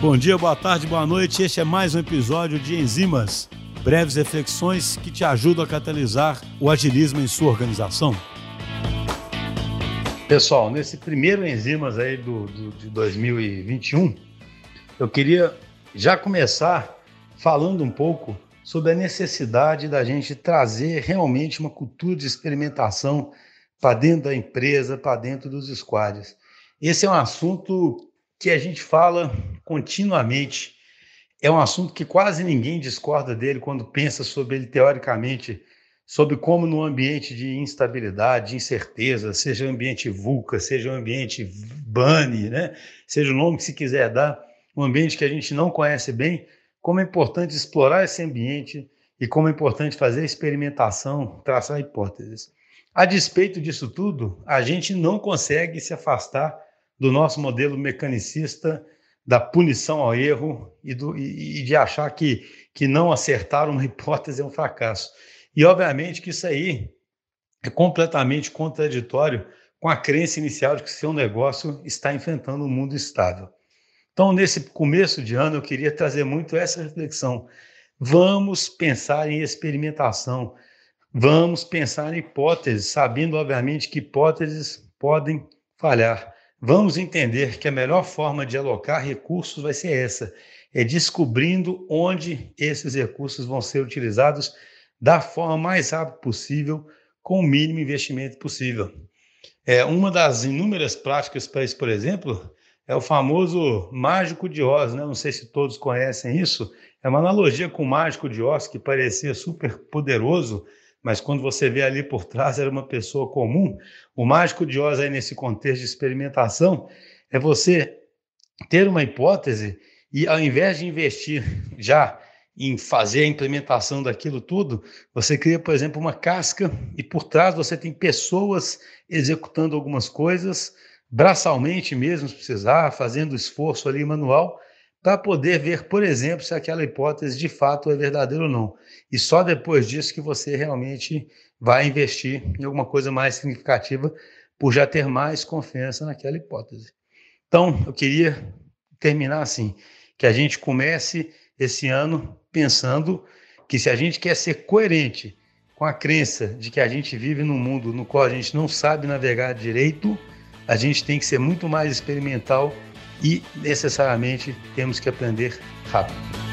Bom dia, boa tarde, boa noite. Este é mais um episódio de Enzimas, breves reflexões que te ajudam a catalisar o agilismo em sua organização. Pessoal, nesse primeiro Enzimas aí do, do, de 2021, eu queria já começar falando um pouco sobre a necessidade da gente trazer realmente uma cultura de experimentação para dentro da empresa, para dentro dos squads. Esse é um assunto que a gente fala continuamente. É um assunto que quase ninguém discorda dele quando pensa sobre ele teoricamente, sobre como no ambiente de instabilidade, de incerteza, seja ambiente VUCA, seja ambiente BANI, né? seja o nome que se quiser dar, um ambiente que a gente não conhece bem, como é importante explorar esse ambiente e como é importante fazer experimentação, traçar hipóteses. A despeito disso tudo, a gente não consegue se afastar do nosso modelo mecanicista da punição ao erro e, do, e, de achar que, que não acertar uma hipótese é um fracasso. E, obviamente, que isso aí é completamente contraditório com a crença inicial de que seu negócio está enfrentando um mundo estável. Então, nesse começo de ano, eu queria trazer muito essa reflexão. Vamos pensar em experimentação, vamos pensar em hipóteses, sabendo, obviamente, que hipóteses podem falhar. Vamos entender que a melhor forma de alocar recursos vai ser essa: é descobrindo onde esses recursos vão ser utilizados da forma mais rápida possível, com o mínimo investimento possível. É, uma das inúmeras práticas para isso, por exemplo, é o famoso mágico de Oz, né? Não sei se todos conhecem isso. É uma analogia com o mágico de Oz que parecia super poderoso, mas quando você vê ali por trás era uma pessoa comum. O mágico de Oz aí nesse contexto de experimentação é você ter uma hipótese e ao invés de investir já em fazer a implementação daquilo tudo, você cria, por exemplo, uma casca e por trás você tem pessoas executando algumas coisas, braçalmente mesmo, se precisar, fazendo esforço ali manual, para poder ver, por exemplo, se aquela hipótese de fato é verdadeira ou não. E só depois disso que você realmente vai investir em alguma coisa mais significativa por já ter mais confiança naquela hipótese. Então, eu queria terminar assim, que a gente comece esse ano pensando que se a gente quer ser coerente com a crença de que a gente vive num mundo no qual a gente não sabe navegar direito, a gente tem que ser muito mais experimental e necessariamente temos que aprender rápido.